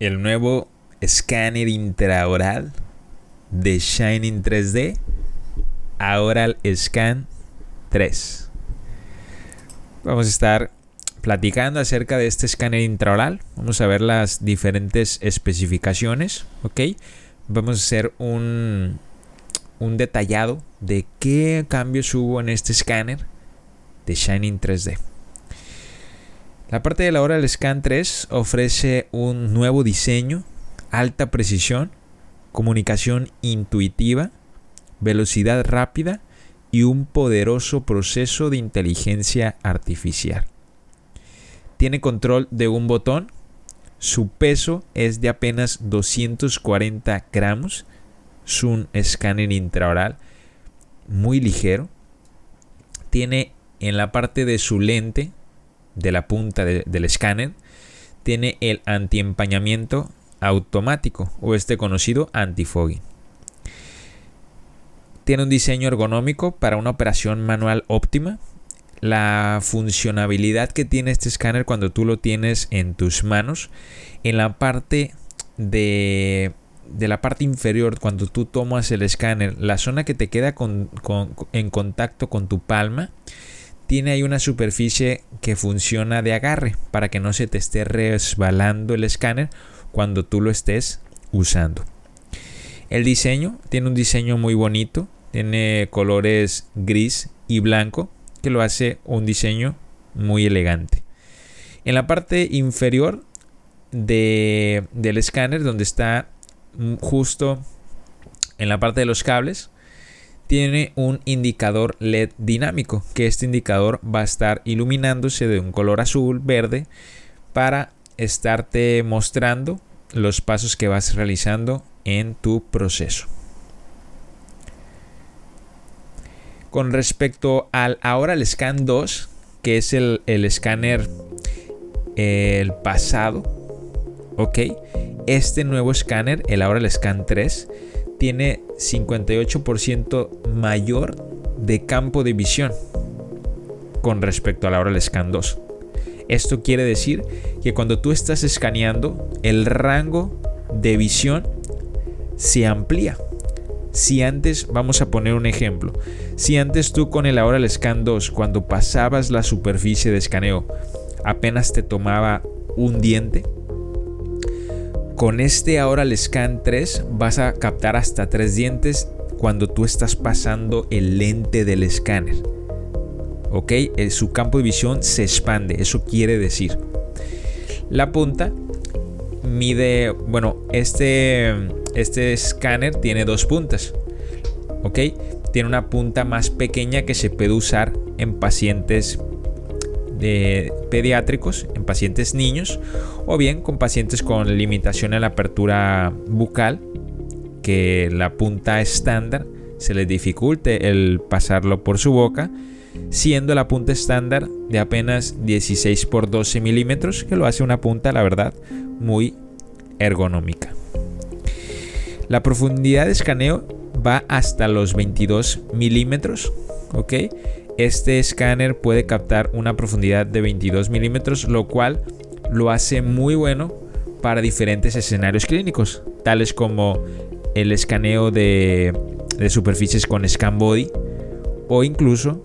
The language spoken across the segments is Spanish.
el nuevo escáner intraoral de Shining 3D, Aural Scan 3. Vamos a estar platicando acerca de este escáner intraoral. Vamos a ver las diferentes especificaciones, ¿ok? Vamos a hacer un, un detallado de qué cambios hubo en este escáner de Shining 3D. La parte de la hora del Scan 3 ofrece un nuevo diseño, alta precisión, comunicación intuitiva, velocidad rápida y un poderoso proceso de inteligencia artificial. Tiene control de un botón, su peso es de apenas 240 gramos, es un escáner intraoral muy ligero. Tiene en la parte de su lente de la punta del escáner tiene el antiempañamiento automático o este conocido antifogging. Tiene un diseño ergonómico para una operación manual óptima. La funcionabilidad que tiene este escáner cuando tú lo tienes en tus manos, en la parte de, de la parte inferior, cuando tú tomas el escáner, la zona que te queda en contacto con tu palma, tiene ahí una superficie que funciona de agarre para que no se te esté resbalando el escáner cuando tú lo estés usando. El diseño tiene un diseño muy bonito, tiene colores gris y blanco que lo hace un diseño muy elegante. En la parte inferior de, del escáner, donde está justo en la parte de los cables, tiene un indicador LED dinámico, que este indicador va a estar iluminándose de un color azul, verde, para estarte mostrando los pasos que vas realizando en tu proceso. Con respecto al ahora el Scan 2, que es el, el escáner el pasado, ok, este nuevo escáner, el ahora el Scan 3, tiene 58% mayor de campo de visión con respecto a la hora Scan 2. Esto quiere decir que cuando tú estás escaneando, el rango de visión se amplía. Si antes, vamos a poner un ejemplo, si antes tú con el ahora Scan 2, cuando pasabas la superficie de escaneo, apenas te tomaba un diente, con este ahora el Scan 3 vas a captar hasta tres dientes cuando tú estás pasando el lente del escáner. ¿Ok? Eh, su campo de visión se expande, eso quiere decir. La punta mide, bueno, este, este escáner tiene dos puntas. ¿Ok? Tiene una punta más pequeña que se puede usar en pacientes pediátricos en pacientes niños o bien con pacientes con limitación en la apertura bucal que la punta estándar se les dificulte el pasarlo por su boca siendo la punta estándar de apenas 16 por 12 milímetros que lo hace una punta la verdad muy ergonómica. La profundidad de escaneo va hasta los 22 milímetros ok este escáner puede captar una profundidad de 22 milímetros, lo cual lo hace muy bueno para diferentes escenarios clínicos, tales como el escaneo de, superficies con scan body o incluso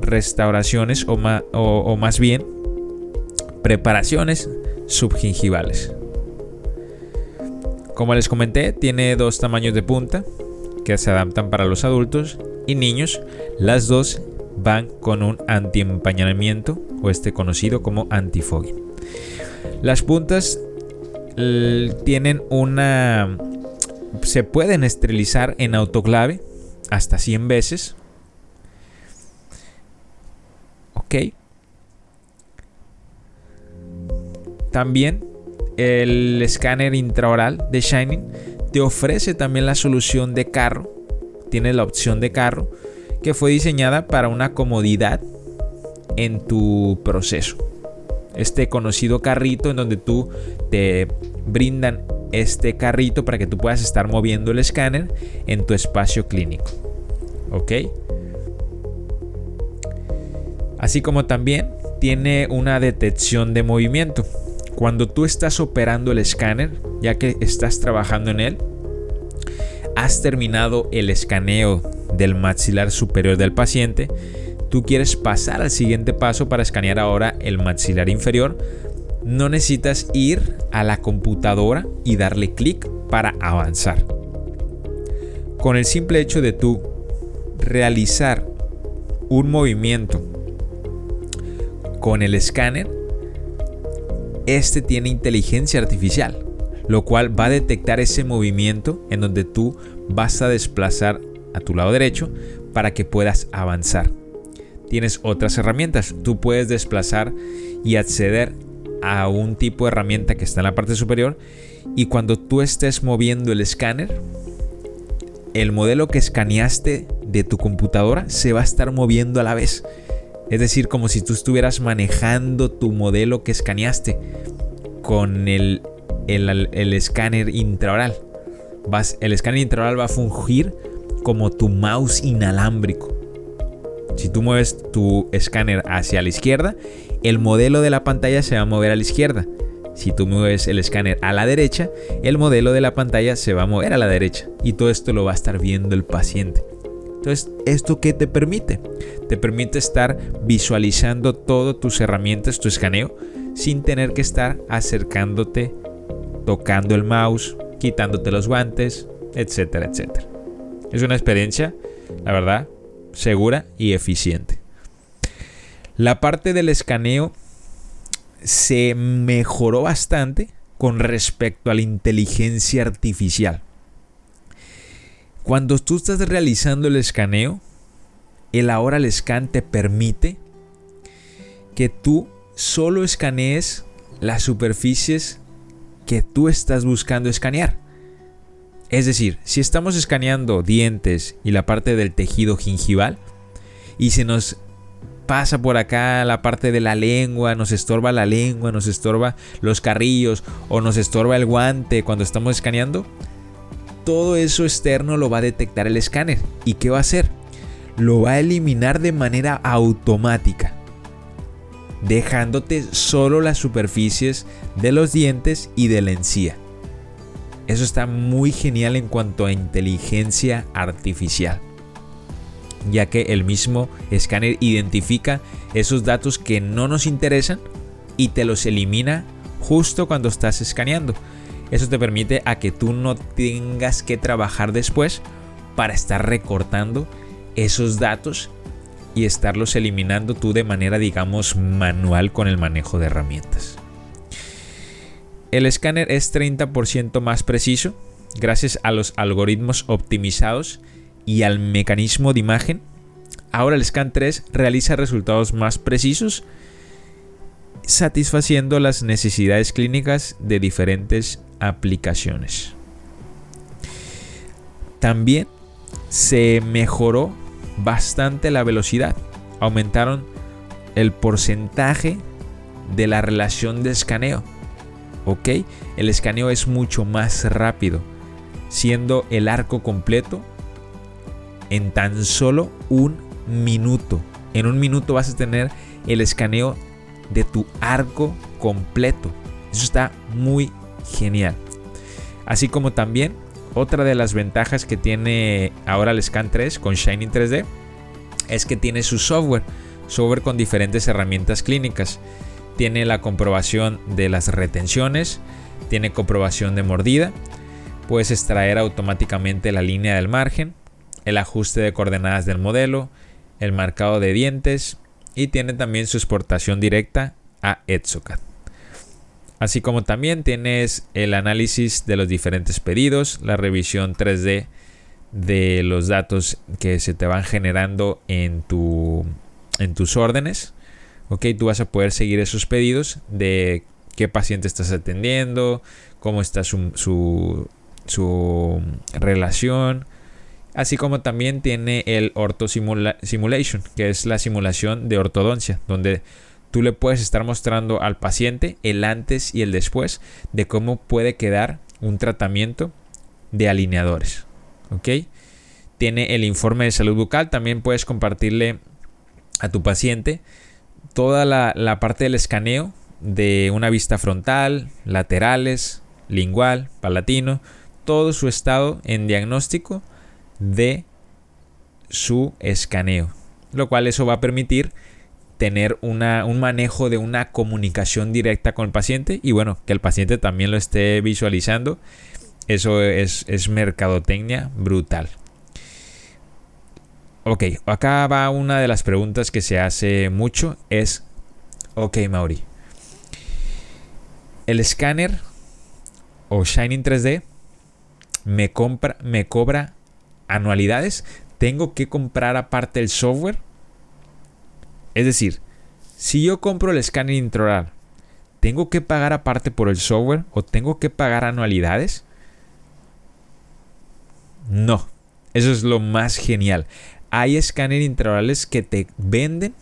restauraciones o, o más bien preparaciones subgingivales. Como les comenté, tiene dos tamaños de punta que se adaptan para los adultos y niños, las dos van con un antiempañamiento o este conocido como antifogging. Las puntas tienen una se pueden esterilizar en autoclave hasta 100 veces. Ok. También el escáner intraoral de Shining te ofrece también la solución de carro. Tiene la opción de carro que fue diseñada para una comodidad en tu proceso. Este conocido carrito en donde tú te brindan este carrito para que tú puedas estar moviendo el escáner en tu espacio clínico. ¿Ok? Así como también tiene una detección de movimiento. Cuando tú estás operando el escáner, ya que estás trabajando en él, has terminado el escaneo del maxilar superior del paciente, tú quieres pasar al siguiente paso para escanear ahora el maxilar inferior, no necesitas ir a la computadora y darle clic para avanzar. Con el simple hecho de tú realizar un movimiento con el escáner, este tiene inteligencia artificial, lo cual va a detectar ese movimiento en donde tú vas a desplazar a tu lado derecho para que puedas avanzar. Tienes otras herramientas, tú puedes desplazar y acceder a un tipo de herramienta que está en la parte superior y cuando tú estés moviendo el escáner, el modelo que escaneaste de tu computadora se va a estar moviendo a la vez. Es decir, como si tú estuvieras manejando tu modelo que escaneaste con el, el, escáner intraoral. Vas, el escáner intraoral va a fungir como tu mouse inalámbrico. Si tú mueves tu escáner hacia la izquierda, el modelo de la pantalla se va a mover a la izquierda. Si tú mueves el escáner a la derecha, el modelo de la pantalla se va a mover a la derecha. Y todo esto lo va a estar viendo el paciente. Entonces, ¿esto qué te permite? Te permite estar visualizando todas tus herramientas, tu escaneo, sin tener que estar acercándote, tocando el mouse, quitándote los guantes, etcétera, etcétera. Es una experiencia, la verdad, segura y eficiente. La parte del escaneo se mejoró bastante con respecto a la inteligencia artificial. Cuando tú estás realizando el escaneo, el ahora el scan te permite que tú solo escanees las superficies que tú estás buscando escanear. Es decir, si estamos escaneando dientes y la parte del tejido gingival y se nos pasa por acá la parte de la lengua, nos estorba la lengua, nos estorba los carrillos o nos estorba el guante cuando estamos escaneando, todo eso externo lo va a detectar el escáner. ¿Y qué va a hacer? Lo va a eliminar de manera automática, dejándote solo las superficies de los dientes y de la encía. Eso está muy genial en cuanto a inteligencia artificial, ya que el mismo escáner identifica esos datos que no nos interesan y te los elimina justo cuando estás escaneando. Eso te permite a que tú no tengas que trabajar después para estar recortando esos datos y estarlos eliminando tú de manera digamos manual con el manejo de herramientas. El escáner es 30% más preciso gracias a los algoritmos optimizados y al mecanismo de imagen. Ahora el Scan 3 realiza resultados más precisos satisfaciendo las necesidades clínicas de diferentes aplicaciones. También se mejoró bastante la velocidad. Aumentaron el porcentaje de la relación de escaneo. ¿Ok? El escaneo es mucho más rápido, siendo el arco completo en tan solo un minuto. En un minuto vas a tener el escaneo de tu arco completo. Eso está muy genial. Así como también otra de las ventajas que tiene ahora el Scan 3 con Shining 3D es que tiene su software, software con diferentes herramientas clínicas tiene la comprobación de las retenciones, tiene comprobación de mordida, puedes extraer automáticamente la línea del margen, el ajuste de coordenadas del modelo, el marcado de dientes y tiene también su exportación directa a Etsocat. Así como también tienes el análisis de los diferentes pedidos, la revisión 3D de los datos que se te van generando en, tu, en tus órdenes ok, tú vas a poder seguir esos pedidos de qué paciente estás atendiendo, cómo está su, su, relación, así como también tiene el Ortho Simulation, que es la simulación de ortodoncia, donde tú le puedes estar mostrando al paciente el antes y el después de cómo puede quedar un tratamiento de alineadores. ¿Ok? Tiene el informe de salud bucal, también puedes compartirle a tu paciente toda la, parte del escaneo de una vista frontal, laterales, lingual, palatino, todo su estado en diagnóstico de su escaneo. Lo cual eso va a permitir tener una, un manejo de una comunicación directa con el paciente y bueno, que el paciente también lo esté visualizando. Eso es, es mercadotecnia brutal. Ok, acá va una de las preguntas que se hace mucho. Es, ok Mauri, el escáner o Shining 3D me, compra, me cobra anualidades. Tengo que comprar aparte el software. Es decir, si yo compro el escáner intraoral, ¿tengo que pagar aparte por el software o tengo que pagar anualidades? No, eso es lo más genial hay escáner intraorales que te venden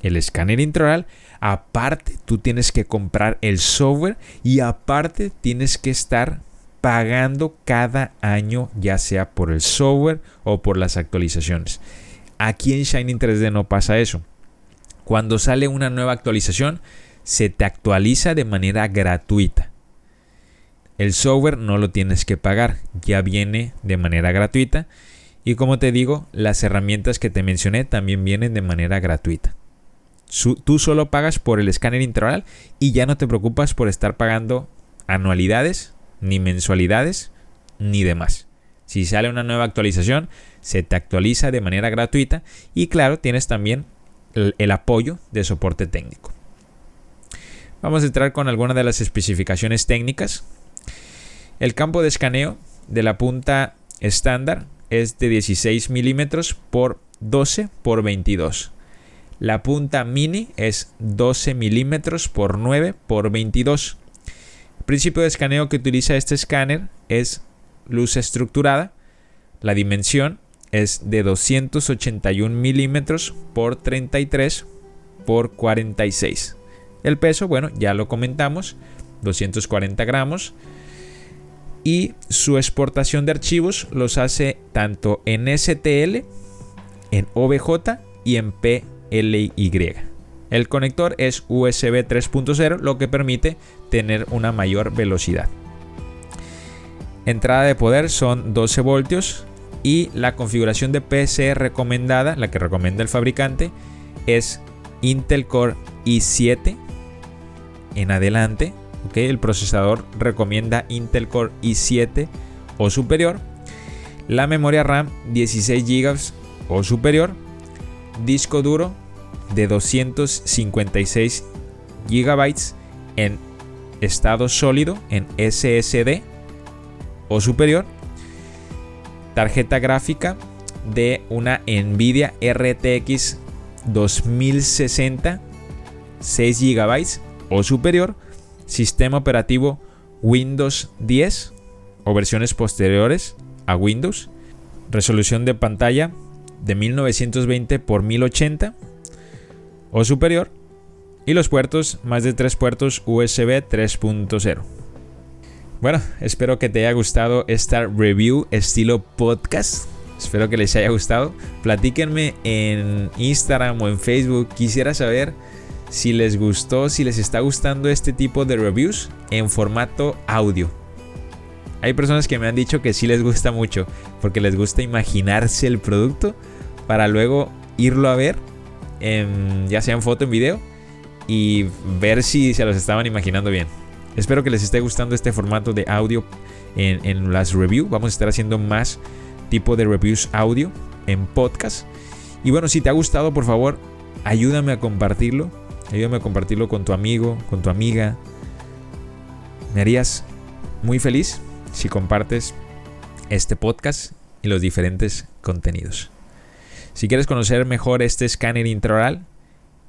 el escáner intraoral. Aparte, tú tienes que comprar el software y aparte tienes que estar pagando cada año, ya sea por el software o por las actualizaciones. Aquí en Shining 3D no pasa eso. Cuando sale una nueva actualización, se te actualiza de manera gratuita. El software no lo tienes que pagar, ya viene de manera gratuita y como te digo, las herramientas que te mencioné también vienen de manera gratuita. tú solo pagas por el escáner intraoral y ya no te preocupas por estar pagando anualidades, ni mensualidades, ni demás. Si sale una nueva actualización, se te actualiza de manera gratuita y claro, tienes también el, el apoyo de soporte técnico. Vamos a entrar con algunas de las especificaciones técnicas. El campo de escaneo de la punta estándar es de 16 milímetros por 12 por 22. La punta mini es 12 milímetros por 9 por 22. El principio de escaneo que utiliza este escáner es luz estructurada. La dimensión es de 281 milímetros por 33 por 46. El peso, bueno, ya lo comentamos, 240 gramos y su exportación de archivos los hace tanto en STL, en OBJ y en PLY. El conector es USB 3.0, lo que permite tener una mayor velocidad. Entrada de poder son 12 voltios y la configuración de PC recomendada, la que recomienda el fabricante, es Intel Core i7 en adelante el procesador recomienda Intel Core i7 o superior. La memoria RAM 16 GB o superior. Disco duro de 256 GB en estado sólido en SSD o superior. Tarjeta gráfica de una Nvidia RTX 2060 6 GB o superior sistema operativo Windows 10 o versiones posteriores a Windows, resolución de pantalla de 1920 x 1080 o superior y los puertos, más de tres puertos USB 3.0. Bueno, espero que te haya gustado esta review estilo podcast. Espero que les haya gustado. Platíquenme en Instagram o en Facebook. Quisiera saber si les gustó, si les está gustando este tipo de reviews en formato audio. Hay personas que me han dicho que sí les gusta mucho porque les gusta imaginarse el producto para luego irlo a ver, ya sea en foto, en video y ver si se los estaban imaginando bien. Espero que les esté gustando este formato de audio en, en las reviews. Vamos a estar haciendo más tipo de reviews audio en podcast. Y bueno, si te ha gustado, por favor, ayúdame a compartirlo Ayúdame a compartirlo con tu amigo, con tu amiga. Me harías muy feliz si compartes este podcast y los diferentes contenidos. Si quieres conocer mejor este escáner intraoral,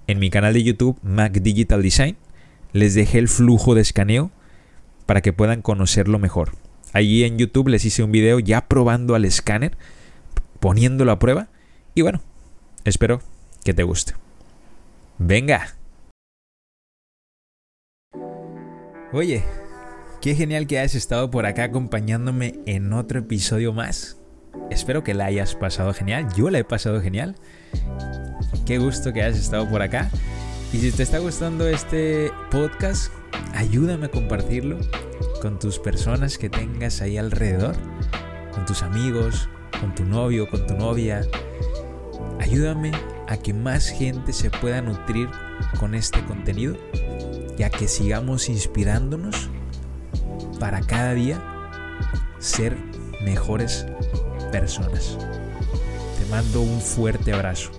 en mi canal de YouTube Mac Digital Design les dejé el flujo de escaneo para que puedan conocerlo mejor. Allí en YouTube les hice un video ya probando al escáner, poniéndolo a prueba y bueno, espero que te guste. Venga. Oye, qué genial que hayas estado por acá acompañándome en otro episodio más. Espero que la hayas pasado genial. Yo la he pasado genial. Qué gusto que hayas estado por acá. Y si te está gustando este podcast, ayúdame a compartirlo con tus personas que tengas ahí alrededor, con tus amigos, con tu novio, con tu novia. Ayúdame a que más gente se pueda nutrir con este contenido y a que sigamos inspirándonos para cada día ser mejores personas. Te mando un fuerte abrazo.